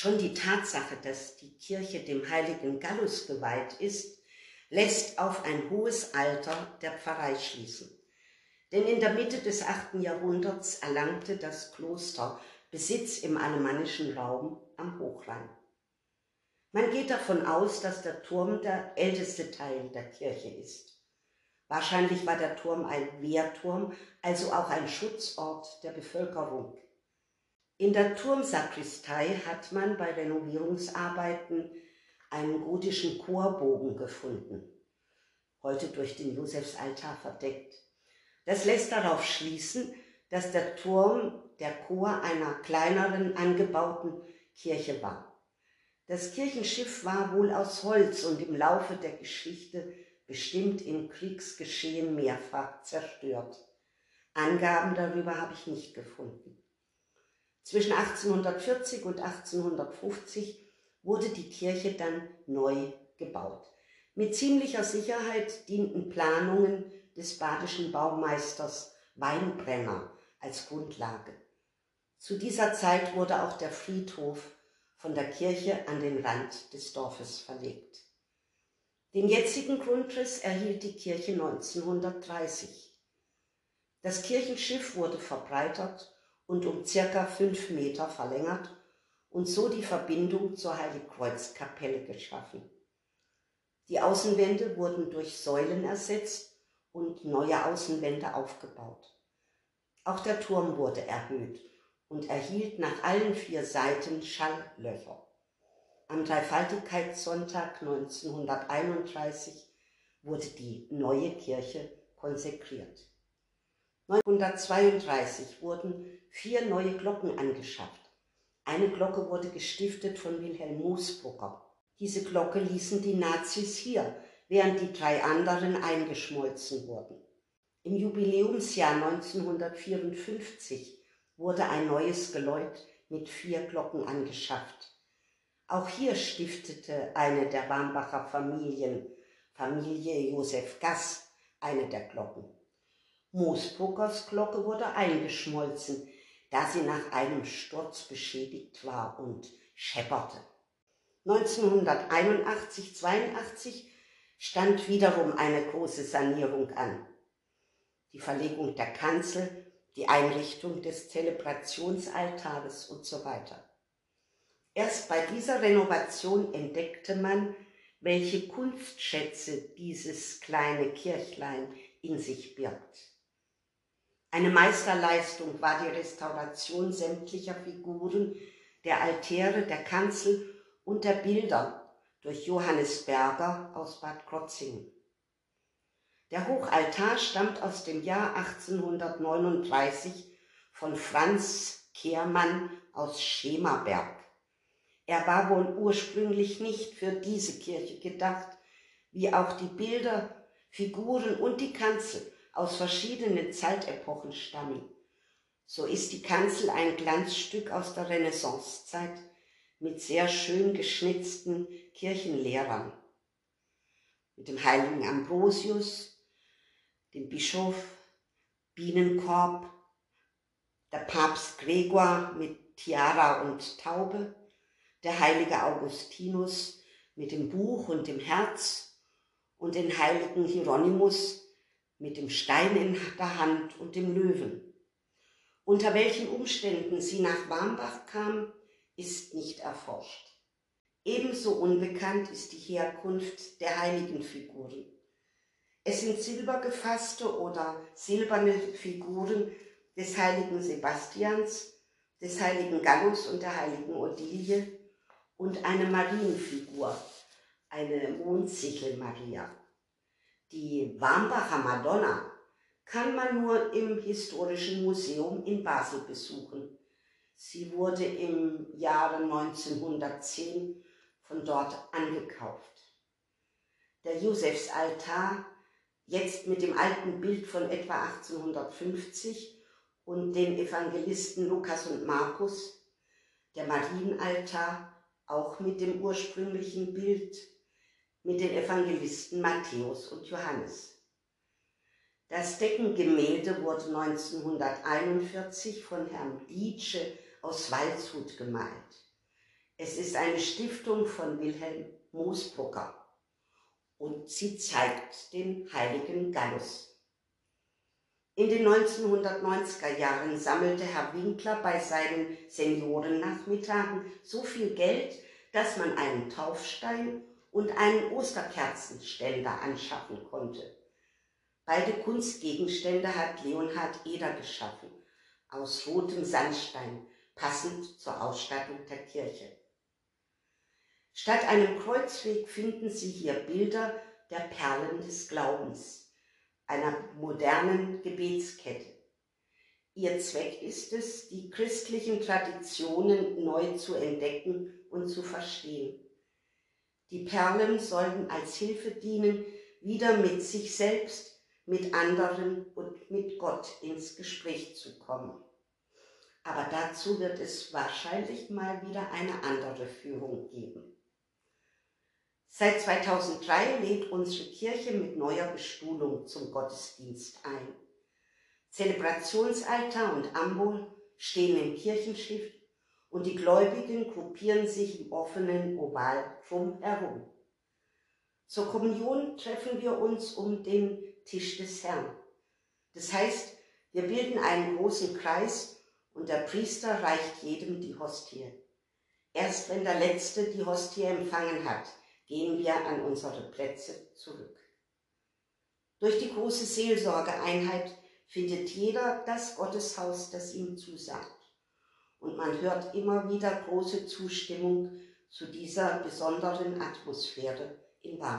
Schon die Tatsache, dass die Kirche dem heiligen Gallus geweiht ist, lässt auf ein hohes Alter der Pfarrei schließen. Denn in der Mitte des 8. Jahrhunderts erlangte das Kloster Besitz im alemannischen Raum am Hochrhein. Man geht davon aus, dass der Turm der älteste Teil der Kirche ist. Wahrscheinlich war der Turm ein Wehrturm, also auch ein Schutzort der Bevölkerung. In der Turmsakristei hat man bei Renovierungsarbeiten einen gotischen Chorbogen gefunden, heute durch den Josefsaltar verdeckt. Das lässt darauf schließen, dass der Turm der Chor einer kleineren angebauten Kirche war. Das Kirchenschiff war wohl aus Holz und im Laufe der Geschichte bestimmt im Kriegsgeschehen mehrfach zerstört. Angaben darüber habe ich nicht gefunden. Zwischen 1840 und 1850 wurde die Kirche dann neu gebaut. Mit ziemlicher Sicherheit dienten Planungen des badischen Baumeisters Weinbrenner als Grundlage. Zu dieser Zeit wurde auch der Friedhof von der Kirche an den Rand des Dorfes verlegt. Den jetzigen Grundriss erhielt die Kirche 1930. Das Kirchenschiff wurde verbreitert und um circa fünf Meter verlängert und so die Verbindung zur Heiligkreuzkapelle geschaffen. Die Außenwände wurden durch Säulen ersetzt und neue Außenwände aufgebaut. Auch der Turm wurde erhöht und erhielt nach allen vier Seiten Schalllöcher. Am Dreifaltigkeitssonntag 1931 wurde die neue Kirche konsekriert. 1932 wurden vier neue Glocken angeschafft. Eine Glocke wurde gestiftet von Wilhelm Moosbrugger. Diese Glocke ließen die Nazis hier, während die drei anderen eingeschmolzen wurden. Im Jubiläumsjahr 1954 wurde ein neues Geläut mit vier Glocken angeschafft. Auch hier stiftete eine der Warmbacher Familien, Familie Josef Gass, eine der Glocken. Moosbruckers Glocke wurde eingeschmolzen, da sie nach einem Sturz beschädigt war und schepperte. 1981-82 stand wiederum eine große Sanierung an. Die Verlegung der Kanzel, die Einrichtung des Zelebrationsaltares und so weiter. Erst bei dieser Renovation entdeckte man, welche Kunstschätze dieses kleine Kirchlein in sich birgt. Eine Meisterleistung war die Restauration sämtlicher Figuren, der Altäre, der Kanzel und der Bilder durch Johannes Berger aus Bad Krotzingen. Der Hochaltar stammt aus dem Jahr 1839 von Franz Kehrmann aus Schemaberg. Er war wohl ursprünglich nicht für diese Kirche gedacht, wie auch die Bilder, Figuren und die Kanzel aus verschiedenen Zeitepochen stammen. So ist die Kanzel ein Glanzstück aus der Renaissancezeit mit sehr schön geschnitzten Kirchenlehrern. Mit dem heiligen Ambrosius, dem Bischof, Bienenkorb, der Papst Gregor mit Tiara und Taube, der heilige Augustinus mit dem Buch und dem Herz und den heiligen Hieronymus mit dem Stein in der Hand und dem Löwen. Unter welchen Umständen sie nach Warmbach kam, ist nicht erforscht. Ebenso unbekannt ist die Herkunft der heiligen Figuren. Es sind silbergefasste oder silberne Figuren des heiligen Sebastians, des heiligen Gallus und der heiligen Odilie und eine Marienfigur, eine Mondsichel Maria. Die Wambacher Madonna kann man nur im Historischen Museum in Basel besuchen. Sie wurde im Jahre 1910 von dort angekauft. Der Josefsaltar, jetzt mit dem alten Bild von etwa 1850 und den Evangelisten Lukas und Markus, der Marienaltar, auch mit dem ursprünglichen Bild mit den Evangelisten Matthäus und Johannes. Das Deckengemälde wurde 1941 von Herrn Dietsche aus Waldshut gemalt. Es ist eine Stiftung von Wilhelm Moosbrucker und sie zeigt den heiligen Gallus. In den 1990er Jahren sammelte Herr Winkler bei seinen Seniorennachmittagen so viel Geld, dass man einen Taufstein und einen Osterkerzenständer anschaffen konnte. Beide Kunstgegenstände hat Leonhard Eder geschaffen, aus rotem Sandstein, passend zur Ausstattung der Kirche. Statt einem Kreuzweg finden Sie hier Bilder der Perlen des Glaubens, einer modernen Gebetskette. Ihr Zweck ist es, die christlichen Traditionen neu zu entdecken und zu verstehen. Die Perlen sollen als Hilfe dienen, wieder mit sich selbst, mit anderen und mit Gott ins Gespräch zu kommen. Aber dazu wird es wahrscheinlich mal wieder eine andere Führung geben. Seit 2003 lädt unsere Kirche mit neuer Bestuhlung zum Gottesdienst ein. Zelebrationsaltar und Ambul stehen im Kirchenschiff und die Gläubigen gruppieren sich im offenen Oval drumherum. Zur Kommunion treffen wir uns um den Tisch des Herrn. Das heißt, wir bilden einen großen Kreis und der Priester reicht jedem die Hostie. Erst wenn der Letzte die Hostie empfangen hat, gehen wir an unsere Plätze zurück. Durch die große Seelsorgeeinheit findet jeder das Gotteshaus, das ihm zusagt. Und man hört immer wieder große Zustimmung zu dieser besonderen Atmosphäre in Warm.